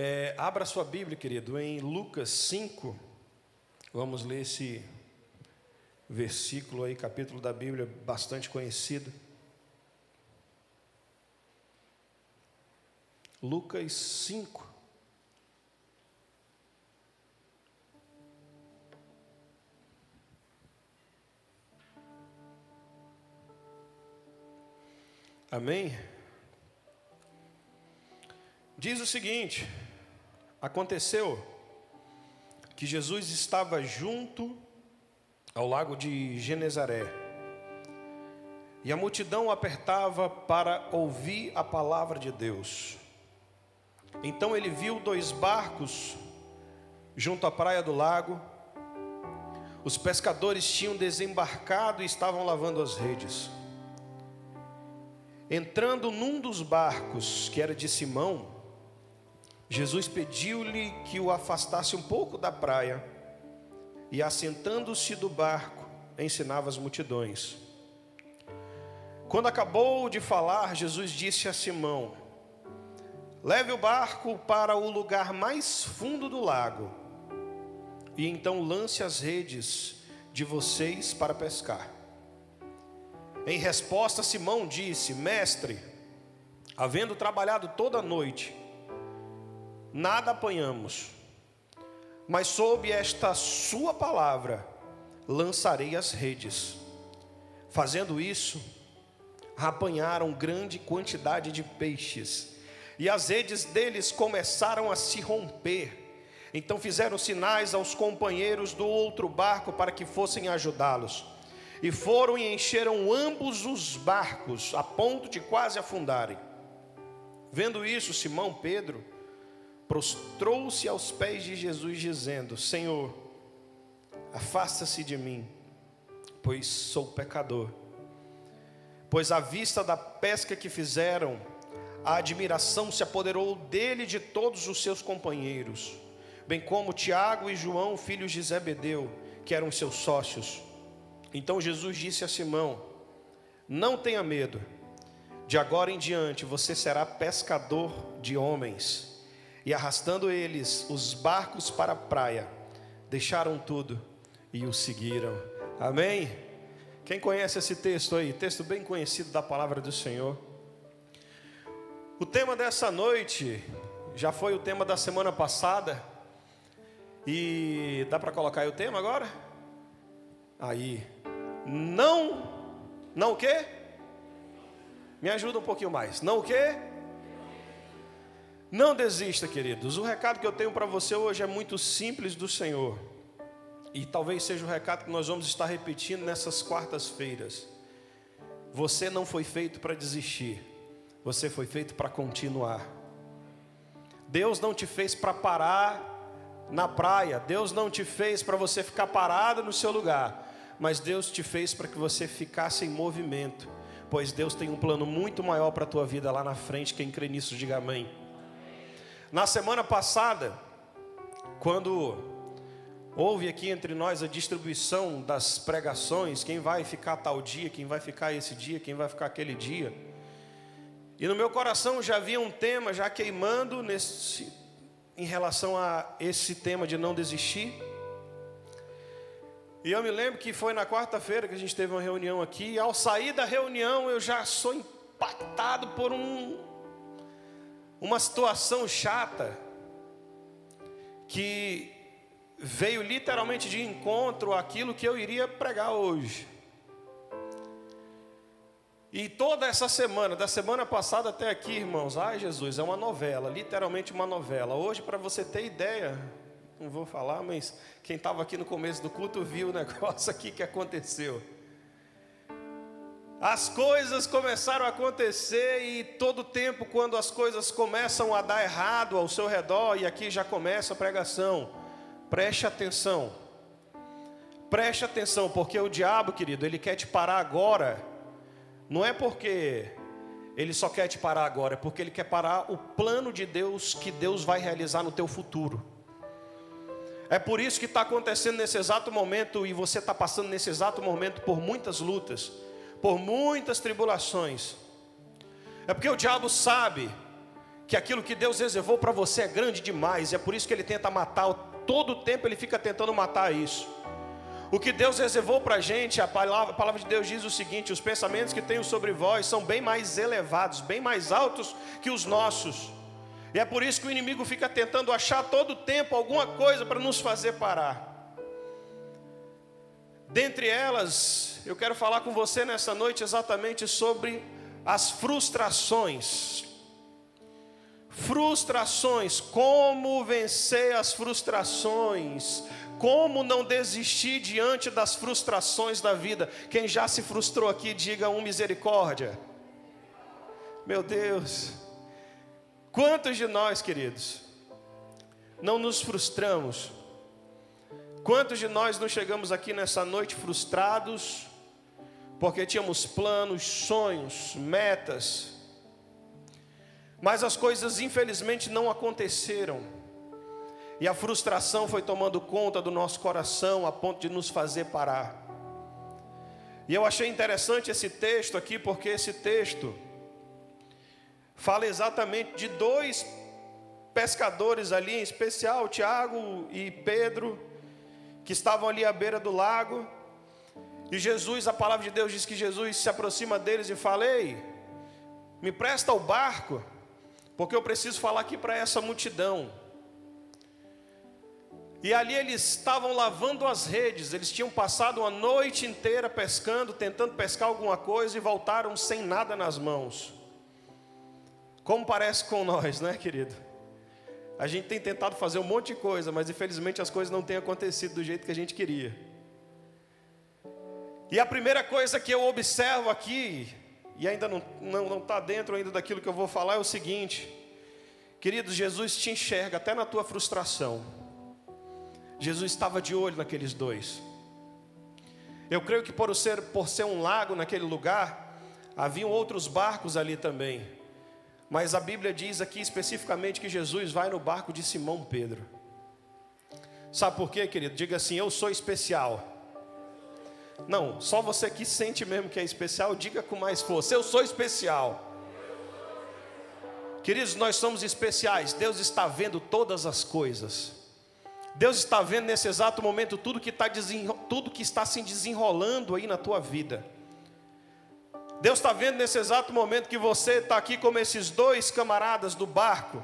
É, abra sua Bíblia, querido, em Lucas 5. Vamos ler esse versículo aí, capítulo da Bíblia bastante conhecido. Lucas 5. Amém? Diz o seguinte: aconteceu que Jesus estava junto ao lago de Genezaré e a multidão apertava para ouvir a palavra de Deus. Então ele viu dois barcos junto à praia do lago. Os pescadores tinham desembarcado e estavam lavando as redes. Entrando num dos barcos, que era de Simão, Jesus pediu-lhe que o afastasse um pouco da praia, e assentando-se do barco, ensinava as multidões. Quando acabou de falar, Jesus disse a Simão: Leve o barco para o lugar mais fundo do lago, e então lance as redes de vocês para pescar. Em resposta, Simão disse: Mestre, havendo trabalhado toda a noite, nada apanhamos, mas sob esta Sua palavra lançarei as redes. Fazendo isso, apanharam grande quantidade de peixes, e as redes deles começaram a se romper. Então fizeram sinais aos companheiros do outro barco para que fossem ajudá-los. E foram e encheram ambos os barcos, a ponto de quase afundarem. Vendo isso, Simão Pedro prostrou-se aos pés de Jesus, dizendo: Senhor, afasta-se de mim, pois sou pecador. Pois à vista da pesca que fizeram, a admiração se apoderou dele e de todos os seus companheiros, bem como Tiago e João, filhos de Zebedeu, que eram seus sócios. Então Jesus disse a Simão: Não tenha medo, de agora em diante você será pescador de homens. E arrastando eles os barcos para a praia, deixaram tudo e o seguiram. Amém? Quem conhece esse texto aí? Texto bem conhecido da palavra do Senhor. O tema dessa noite já foi o tema da semana passada. E dá para colocar aí o tema agora? Aí, não, não o quê? Me ajuda um pouquinho mais. Não o quê? Não desista, queridos. O recado que eu tenho para você hoje é muito simples do Senhor. E talvez seja o recado que nós vamos estar repetindo nessas quartas-feiras. Você não foi feito para desistir. Você foi feito para continuar. Deus não te fez para parar na praia. Deus não te fez para você ficar parado no seu lugar mas Deus te fez para que você ficasse em movimento, pois Deus tem um plano muito maior para a tua vida lá na frente. Quem crê nisso, diga amém. Na semana passada, quando houve aqui entre nós a distribuição das pregações, quem vai ficar tal dia, quem vai ficar esse dia, quem vai ficar aquele dia. E no meu coração já havia um tema já queimando nesse, em relação a esse tema de não desistir. E eu me lembro que foi na quarta-feira que a gente teve uma reunião aqui, e ao sair da reunião eu já sou impactado por um, uma situação chata que veio literalmente de encontro àquilo que eu iria pregar hoje. E toda essa semana, da semana passada até aqui, irmãos, ai Jesus, é uma novela, literalmente uma novela. Hoje, para você ter ideia, não vou falar, mas quem estava aqui no começo do culto viu o negócio aqui que aconteceu. As coisas começaram a acontecer e todo tempo, quando as coisas começam a dar errado ao seu redor, e aqui já começa a pregação, preste atenção, preste atenção, porque o diabo, querido, ele quer te parar agora, não é porque ele só quer te parar agora, é porque ele quer parar o plano de Deus que Deus vai realizar no teu futuro. É por isso que está acontecendo nesse exato momento e você está passando nesse exato momento por muitas lutas, por muitas tribulações. É porque o diabo sabe que aquilo que Deus reservou para você é grande demais, é por isso que ele tenta matar, todo o tempo ele fica tentando matar isso. O que Deus reservou para a gente, a palavra, a palavra de Deus diz o seguinte: os pensamentos que tenho sobre vós são bem mais elevados, bem mais altos que os nossos. E é por isso que o inimigo fica tentando achar todo o tempo alguma coisa para nos fazer parar. Dentre elas, eu quero falar com você nessa noite exatamente sobre as frustrações. Frustrações, como vencer as frustrações, como não desistir diante das frustrações da vida. Quem já se frustrou aqui, diga um misericórdia. Meu Deus, quantos de nós, queridos, não nos frustramos? Quantos de nós não chegamos aqui nessa noite frustrados, porque tínhamos planos, sonhos, metas, mas as coisas infelizmente não aconteceram, e a frustração foi tomando conta do nosso coração a ponto de nos fazer parar. E eu achei interessante esse texto aqui, porque esse texto fala exatamente de dois pescadores ali, em especial Tiago e Pedro, que estavam ali à beira do lago. E Jesus, a palavra de Deus diz que Jesus se aproxima deles e fala: Ei, me presta o barco, porque eu preciso falar aqui para essa multidão. E ali eles estavam lavando as redes, eles tinham passado uma noite inteira pescando, tentando pescar alguma coisa e voltaram sem nada nas mãos. Como parece com nós, né, querido? A gente tem tentado fazer um monte de coisa, mas infelizmente as coisas não têm acontecido do jeito que a gente queria. E a primeira coisa que eu observo aqui, e ainda não está não, não tá dentro ainda daquilo que eu vou falar, é o seguinte: queridos, Jesus te enxerga até na tua frustração. Jesus estava de olho naqueles dois. Eu creio que por ser, por ser um lago naquele lugar, haviam outros barcos ali também. Mas a Bíblia diz aqui especificamente que Jesus vai no barco de Simão Pedro. Sabe por quê, querido? Diga assim: Eu sou especial. Não, só você que sente mesmo que é especial, diga com mais força: Eu sou especial. Queridos, nós somos especiais. Deus está vendo todas as coisas. Deus está vendo nesse exato momento tudo que está, tudo que está se desenrolando aí na tua vida. Deus está vendo nesse exato momento que você está aqui como esses dois camaradas do barco.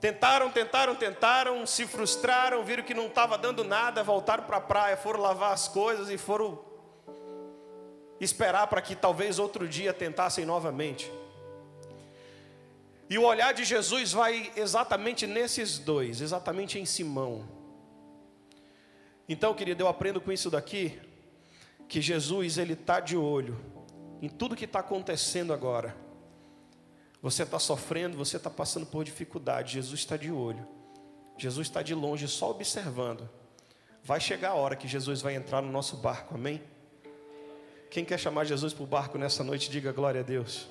Tentaram, tentaram, tentaram, se frustraram, viram que não estava dando nada, voltaram para a praia, foram lavar as coisas e foram esperar para que talvez outro dia tentassem novamente. E o olhar de Jesus vai exatamente nesses dois, exatamente em Simão. Então, querido, eu aprendo com isso daqui, que Jesus ele está de olho em tudo que está acontecendo agora. Você está sofrendo, você está passando por dificuldade. Jesus está de olho. Jesus está de longe, só observando. Vai chegar a hora que Jesus vai entrar no nosso barco, amém? Quem quer chamar Jesus para o barco nessa noite, diga glória a Deus.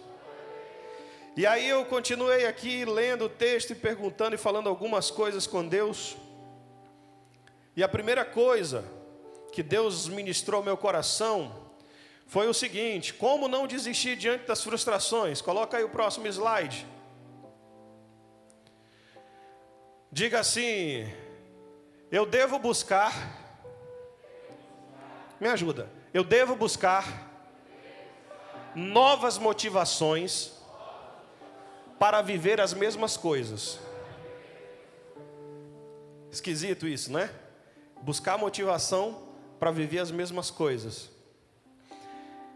E aí eu continuei aqui lendo o texto e perguntando e falando algumas coisas com Deus. E a primeira coisa que Deus ministrou meu coração foi o seguinte: como não desistir diante das frustrações? Coloca aí o próximo slide. Diga assim: eu devo buscar. Me ajuda. Eu devo buscar novas motivações para viver as mesmas coisas. Esquisito isso, né? Buscar motivação para viver as mesmas coisas.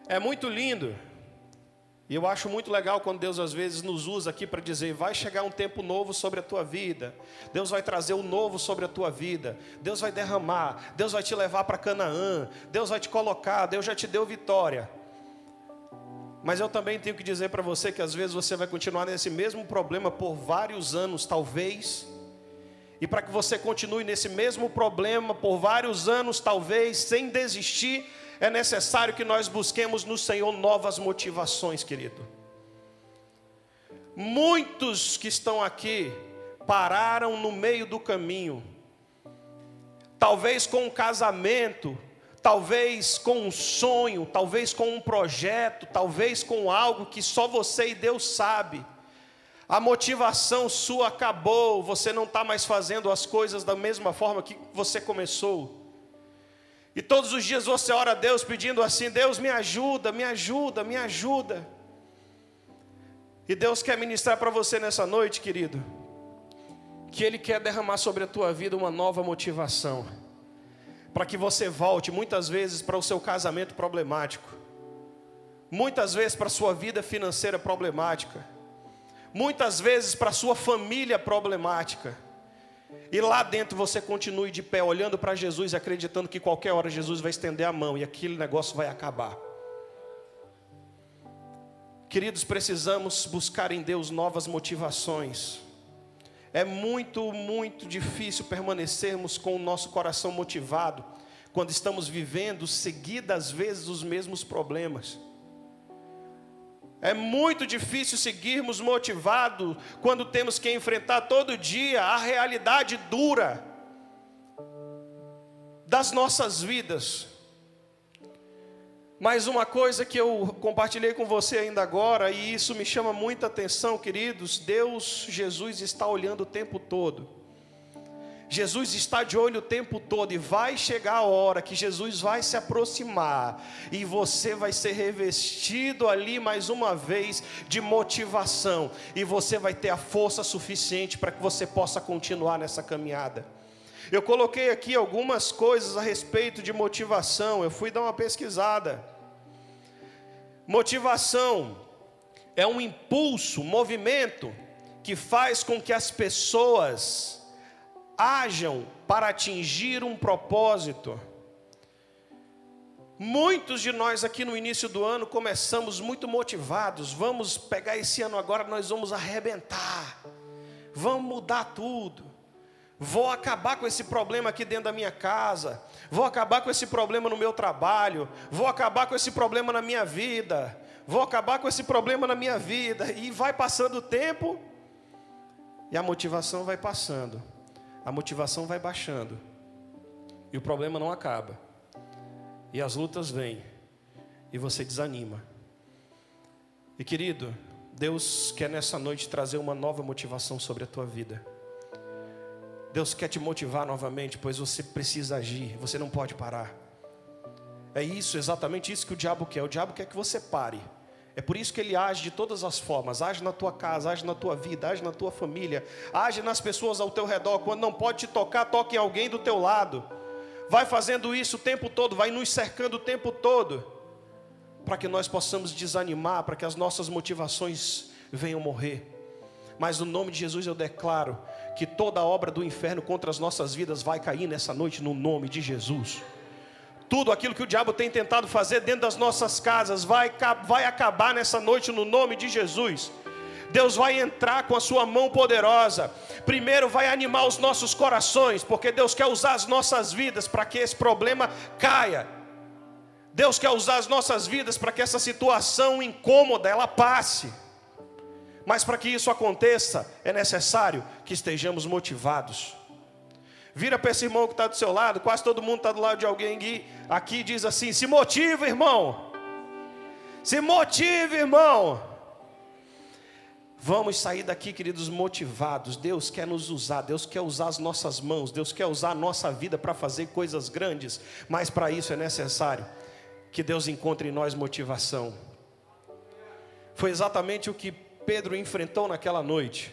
É muito lindo. E eu acho muito legal quando Deus às vezes nos usa aqui para dizer: vai chegar um tempo novo sobre a tua vida. Deus vai trazer o um novo sobre a tua vida. Deus vai derramar. Deus vai te levar para Canaã. Deus vai te colocar. Deus já te deu vitória. Mas eu também tenho que dizer para você que às vezes você vai continuar nesse mesmo problema por vários anos, talvez e para que você continue nesse mesmo problema por vários anos, talvez, sem desistir, é necessário que nós busquemos no Senhor novas motivações, querido. Muitos que estão aqui pararam no meio do caminho, talvez com um casamento, talvez com um sonho, talvez com um projeto, talvez com algo que só você e Deus sabe a motivação sua acabou, você não está mais fazendo as coisas da mesma forma que você começou. E todos os dias você ora a Deus pedindo assim: Deus me ajuda, me ajuda, me ajuda. E Deus quer ministrar para você nessa noite, querido, que Ele quer derramar sobre a tua vida uma nova motivação, para que você volte muitas vezes para o seu casamento problemático, muitas vezes para a sua vida financeira problemática, muitas vezes para sua família problemática. E lá dentro você continue de pé, olhando para Jesus, acreditando que qualquer hora Jesus vai estender a mão e aquele negócio vai acabar. Queridos, precisamos buscar em Deus novas motivações. É muito, muito difícil permanecermos com o nosso coração motivado quando estamos vivendo seguidas vezes os mesmos problemas. É muito difícil seguirmos motivados quando temos que enfrentar todo dia a realidade dura das nossas vidas. Mas uma coisa que eu compartilhei com você ainda agora, e isso me chama muita atenção, queridos: Deus, Jesus está olhando o tempo todo. Jesus está de olho o tempo todo e vai chegar a hora que Jesus vai se aproximar e você vai ser revestido ali mais uma vez de motivação e você vai ter a força suficiente para que você possa continuar nessa caminhada. Eu coloquei aqui algumas coisas a respeito de motivação, eu fui dar uma pesquisada. Motivação é um impulso, um movimento que faz com que as pessoas hajam para atingir um propósito. Muitos de nós aqui no início do ano começamos muito motivados. Vamos pegar esse ano agora, nós vamos arrebentar. Vamos mudar tudo. Vou acabar com esse problema aqui dentro da minha casa. Vou acabar com esse problema no meu trabalho. Vou acabar com esse problema na minha vida. Vou acabar com esse problema na minha vida. E vai passando o tempo e a motivação vai passando a motivação vai baixando e o problema não acaba. E as lutas vêm e você desanima. E querido, Deus quer nessa noite trazer uma nova motivação sobre a tua vida. Deus quer te motivar novamente, pois você precisa agir, você não pode parar. É isso, exatamente isso que o diabo quer. O diabo quer que você pare. É por isso que ele age de todas as formas, age na tua casa, age na tua vida, age na tua família, age nas pessoas ao teu redor. Quando não pode te tocar, toque em alguém do teu lado. Vai fazendo isso o tempo todo, vai nos cercando o tempo todo, para que nós possamos desanimar, para que as nossas motivações venham morrer. Mas no nome de Jesus eu declaro que toda obra do inferno contra as nossas vidas vai cair nessa noite, no nome de Jesus tudo aquilo que o diabo tem tentado fazer dentro das nossas casas vai, vai acabar nessa noite no nome de Jesus. Deus vai entrar com a sua mão poderosa. Primeiro vai animar os nossos corações, porque Deus quer usar as nossas vidas para que esse problema caia. Deus quer usar as nossas vidas para que essa situação incômoda ela passe. Mas para que isso aconteça, é necessário que estejamos motivados. Vira para esse irmão que está do seu lado, quase todo mundo está do lado de alguém aqui, aqui diz assim: se motiva, irmão. Se motive, irmão. Vamos sair daqui, queridos, motivados. Deus quer nos usar, Deus quer usar as nossas mãos, Deus quer usar a nossa vida para fazer coisas grandes, mas para isso é necessário que Deus encontre em nós motivação. Foi exatamente o que Pedro enfrentou naquela noite.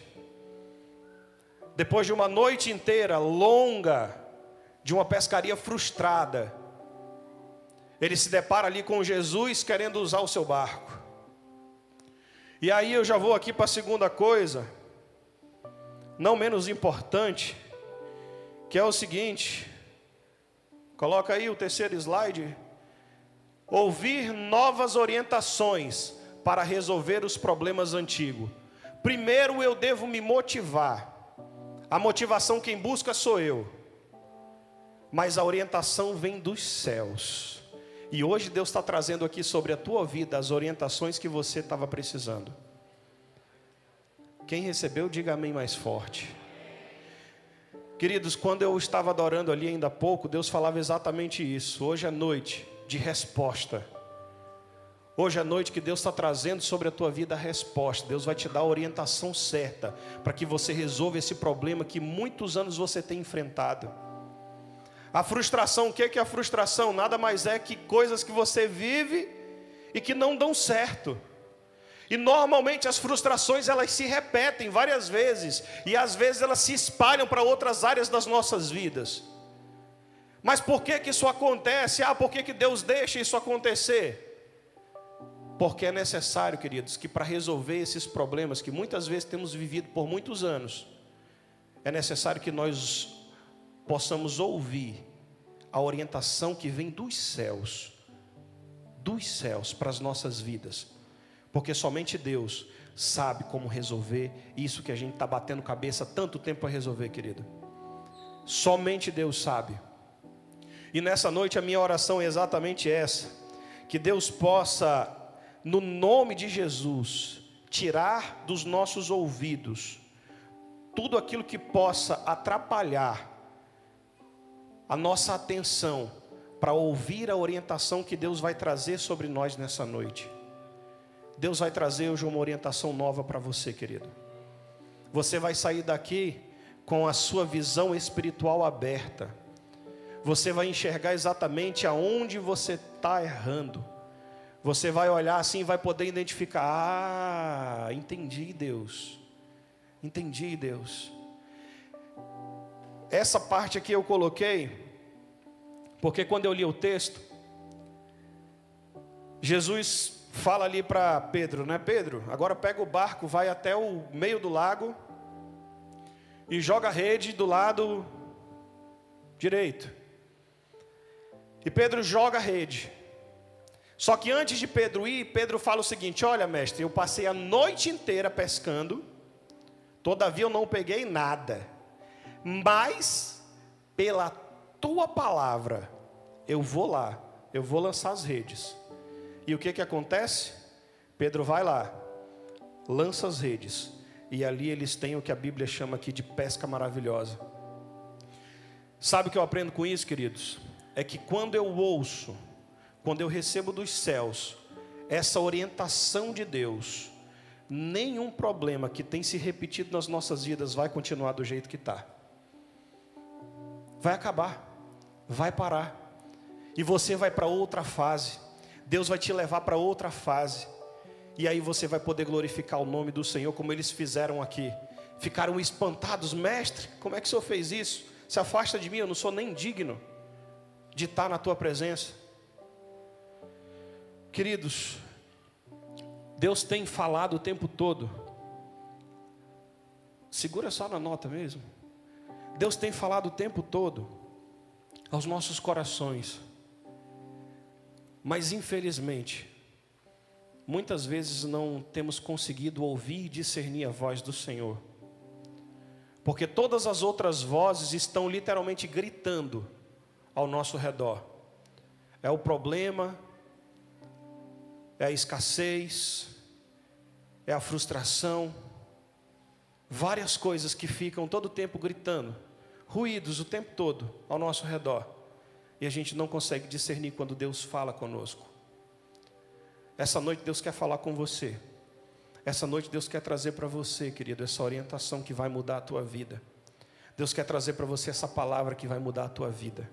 Depois de uma noite inteira longa, de uma pescaria frustrada, ele se depara ali com Jesus querendo usar o seu barco. E aí eu já vou aqui para a segunda coisa, não menos importante, que é o seguinte: coloca aí o terceiro slide. Ouvir novas orientações para resolver os problemas antigos. Primeiro eu devo me motivar. A motivação quem busca sou eu. Mas a orientação vem dos céus. E hoje Deus está trazendo aqui sobre a tua vida as orientações que você estava precisando. Quem recebeu, diga amém mais forte. Queridos, quando eu estava adorando ali ainda há pouco, Deus falava exatamente isso. Hoje é noite de resposta. Hoje à noite que Deus está trazendo sobre a tua vida a resposta, Deus vai te dar a orientação certa para que você resolva esse problema que muitos anos você tem enfrentado. A frustração, o que é a frustração? Nada mais é que coisas que você vive e que não dão certo. E normalmente as frustrações elas se repetem várias vezes e às vezes elas se espalham para outras áreas das nossas vidas. Mas por que que isso acontece? Ah, por que que Deus deixa isso acontecer? Porque é necessário, queridos, que para resolver esses problemas que muitas vezes temos vivido por muitos anos, é necessário que nós possamos ouvir a orientação que vem dos céus, dos céus para as nossas vidas, porque somente Deus sabe como resolver isso que a gente está batendo cabeça tanto tempo para resolver, querido. Somente Deus sabe. E nessa noite a minha oração é exatamente essa: que Deus possa no nome de Jesus, tirar dos nossos ouvidos tudo aquilo que possa atrapalhar a nossa atenção para ouvir a orientação que Deus vai trazer sobre nós nessa noite. Deus vai trazer hoje uma orientação nova para você, querido. Você vai sair daqui com a sua visão espiritual aberta. Você vai enxergar exatamente aonde você está errando você vai olhar assim e vai poder identificar: ah, entendi Deus, entendi Deus. Essa parte aqui eu coloquei, porque quando eu li o texto, Jesus fala ali para Pedro, né? Pedro, agora pega o barco, vai até o meio do lago e joga a rede do lado direito. E Pedro joga a rede. Só que antes de Pedro ir, Pedro fala o seguinte: Olha, mestre, eu passei a noite inteira pescando, todavia eu não peguei nada, mas pela tua palavra eu vou lá, eu vou lançar as redes. E o que que acontece? Pedro vai lá, lança as redes, e ali eles têm o que a Bíblia chama aqui de pesca maravilhosa. Sabe o que eu aprendo com isso, queridos? É que quando eu ouço quando eu recebo dos céus essa orientação de Deus, nenhum problema que tem se repetido nas nossas vidas vai continuar do jeito que está. Vai acabar, vai parar, e você vai para outra fase. Deus vai te levar para outra fase, e aí você vai poder glorificar o nome do Senhor, como eles fizeram aqui. Ficaram espantados, mestre, como é que o senhor fez isso? Se afasta de mim, eu não sou nem digno de estar na tua presença. Queridos, Deus tem falado o tempo todo. Segura só na nota mesmo. Deus tem falado o tempo todo aos nossos corações. Mas infelizmente, muitas vezes não temos conseguido ouvir e discernir a voz do Senhor. Porque todas as outras vozes estão literalmente gritando ao nosso redor. É o problema, é a escassez, é a frustração, várias coisas que ficam todo o tempo gritando, ruídos o tempo todo ao nosso redor, e a gente não consegue discernir quando Deus fala conosco. Essa noite Deus quer falar com você. Essa noite Deus quer trazer para você, querido, essa orientação que vai mudar a tua vida. Deus quer trazer para você essa palavra que vai mudar a tua vida.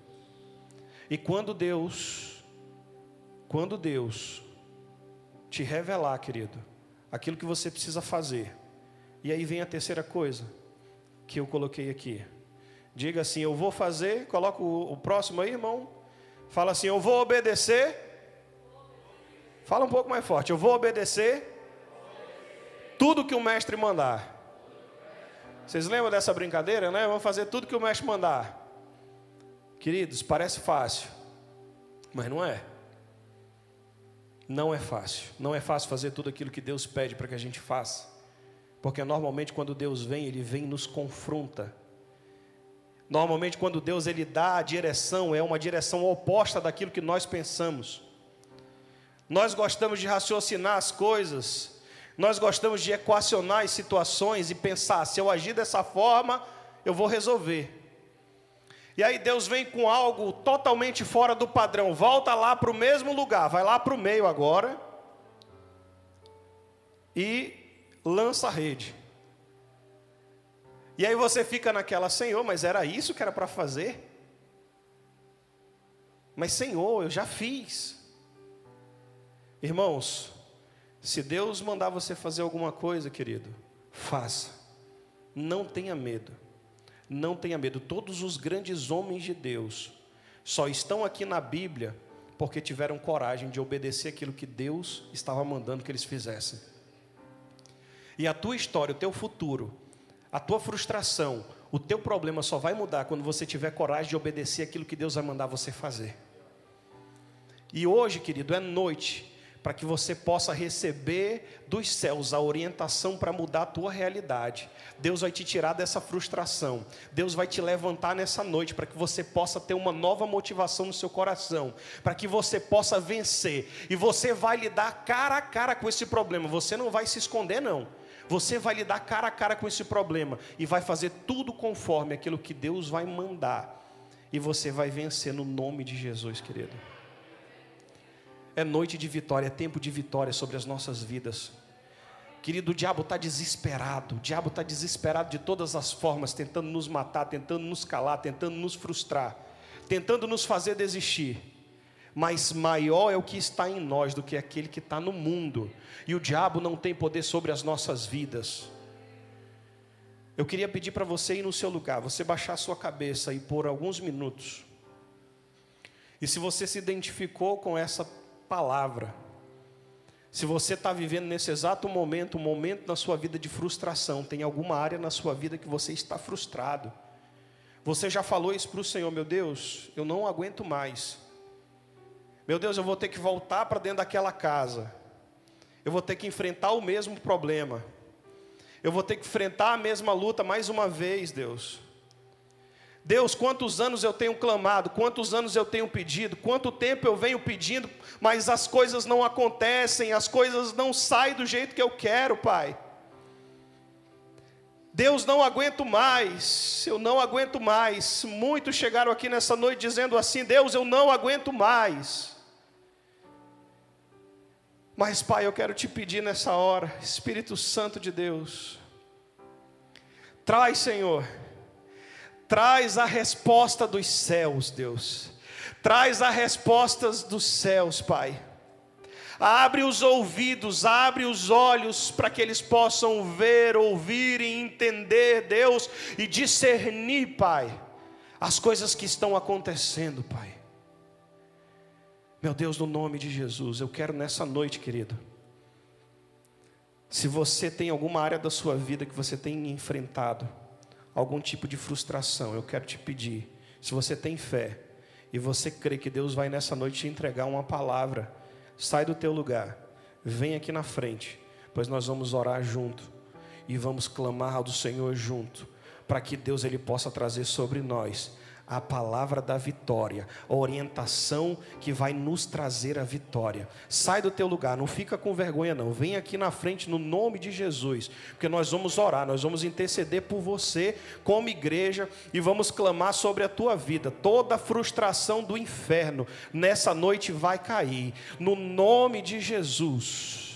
E quando Deus, quando Deus te revelar, querido, aquilo que você precisa fazer. E aí vem a terceira coisa que eu coloquei aqui. Diga assim: Eu vou fazer. Coloca o, próximo aí, irmão. Fala assim: Eu vou obedecer. Fala um pouco mais forte. Eu vou obedecer tudo que o mestre mandar. Vocês lembram dessa brincadeira, né? Vamos fazer tudo que o mestre mandar. Queridos, parece fácil, mas não é. Não é fácil. Não é fácil fazer tudo aquilo que Deus pede para que a gente faça. Porque normalmente quando Deus vem, ele vem e nos confronta. Normalmente quando Deus ele dá a direção, é uma direção oposta daquilo que nós pensamos. Nós gostamos de raciocinar as coisas, nós gostamos de equacionar as situações e pensar: se eu agir dessa forma, eu vou resolver. E aí Deus vem com algo totalmente fora do padrão. Volta lá para o mesmo lugar, vai lá para o meio agora. e lança a rede. E aí você fica naquela, Senhor, mas era isso que era para fazer? Mas Senhor, eu já fiz. Irmãos, se Deus mandar você fazer alguma coisa, querido, faça. Não tenha medo. Não tenha medo. Todos os grandes homens de Deus só estão aqui na Bíblia porque tiveram coragem de obedecer aquilo que Deus estava mandando que eles fizessem. E a tua história, o teu futuro, a tua frustração, o teu problema só vai mudar quando você tiver coragem de obedecer aquilo que Deus vai mandar você fazer. E hoje, querido, é noite para que você possa receber dos céus a orientação para mudar a tua realidade. Deus vai te tirar dessa frustração. Deus vai te levantar nessa noite para que você possa ter uma nova motivação no seu coração, para que você possa vencer. E você vai lidar cara a cara com esse problema. Você não vai se esconder não. Você vai lidar cara a cara com esse problema e vai fazer tudo conforme aquilo que Deus vai mandar. E você vai vencer no nome de Jesus, querido. É noite de vitória, é tempo de vitória sobre as nossas vidas. Querido, o diabo está desesperado, o diabo está desesperado de todas as formas, tentando nos matar, tentando nos calar, tentando nos frustrar, tentando nos fazer desistir. Mas maior é o que está em nós do que aquele que está no mundo, e o diabo não tem poder sobre as nossas vidas. Eu queria pedir para você ir no seu lugar, você baixar a sua cabeça e por alguns minutos. E se você se identificou com essa palavra. Se você está vivendo nesse exato momento, um momento na sua vida de frustração, tem alguma área na sua vida que você está frustrado. Você já falou isso para o Senhor, meu Deus, eu não aguento mais. Meu Deus, eu vou ter que voltar para dentro daquela casa. Eu vou ter que enfrentar o mesmo problema. Eu vou ter que enfrentar a mesma luta mais uma vez, Deus. Deus, quantos anos eu tenho clamado, quantos anos eu tenho pedido, quanto tempo eu venho pedindo, mas as coisas não acontecem, as coisas não saem do jeito que eu quero, Pai. Deus, não aguento mais, eu não aguento mais. Muitos chegaram aqui nessa noite dizendo assim: Deus, eu não aguento mais. Mas, Pai, eu quero te pedir nessa hora, Espírito Santo de Deus, traz, Senhor, Traz a resposta dos céus, Deus. Traz a resposta dos céus, Pai. Abre os ouvidos, abre os olhos para que eles possam ver, ouvir e entender, Deus, e discernir, Pai, as coisas que estão acontecendo, Pai. Meu Deus, no nome de Jesus, eu quero nessa noite, querido. Se você tem alguma área da sua vida que você tem enfrentado, algum tipo de frustração, eu quero te pedir, se você tem fé e você crê que Deus vai nessa noite te entregar uma palavra, sai do teu lugar, vem aqui na frente, pois nós vamos orar junto e vamos clamar ao do Senhor junto, para que Deus ele possa trazer sobre nós a palavra da vitória, a orientação que vai nos trazer a vitória. Sai do teu lugar, não fica com vergonha não. Vem aqui na frente no nome de Jesus, porque nós vamos orar, nós vamos interceder por você como igreja e vamos clamar sobre a tua vida. Toda frustração do inferno nessa noite vai cair no nome de Jesus.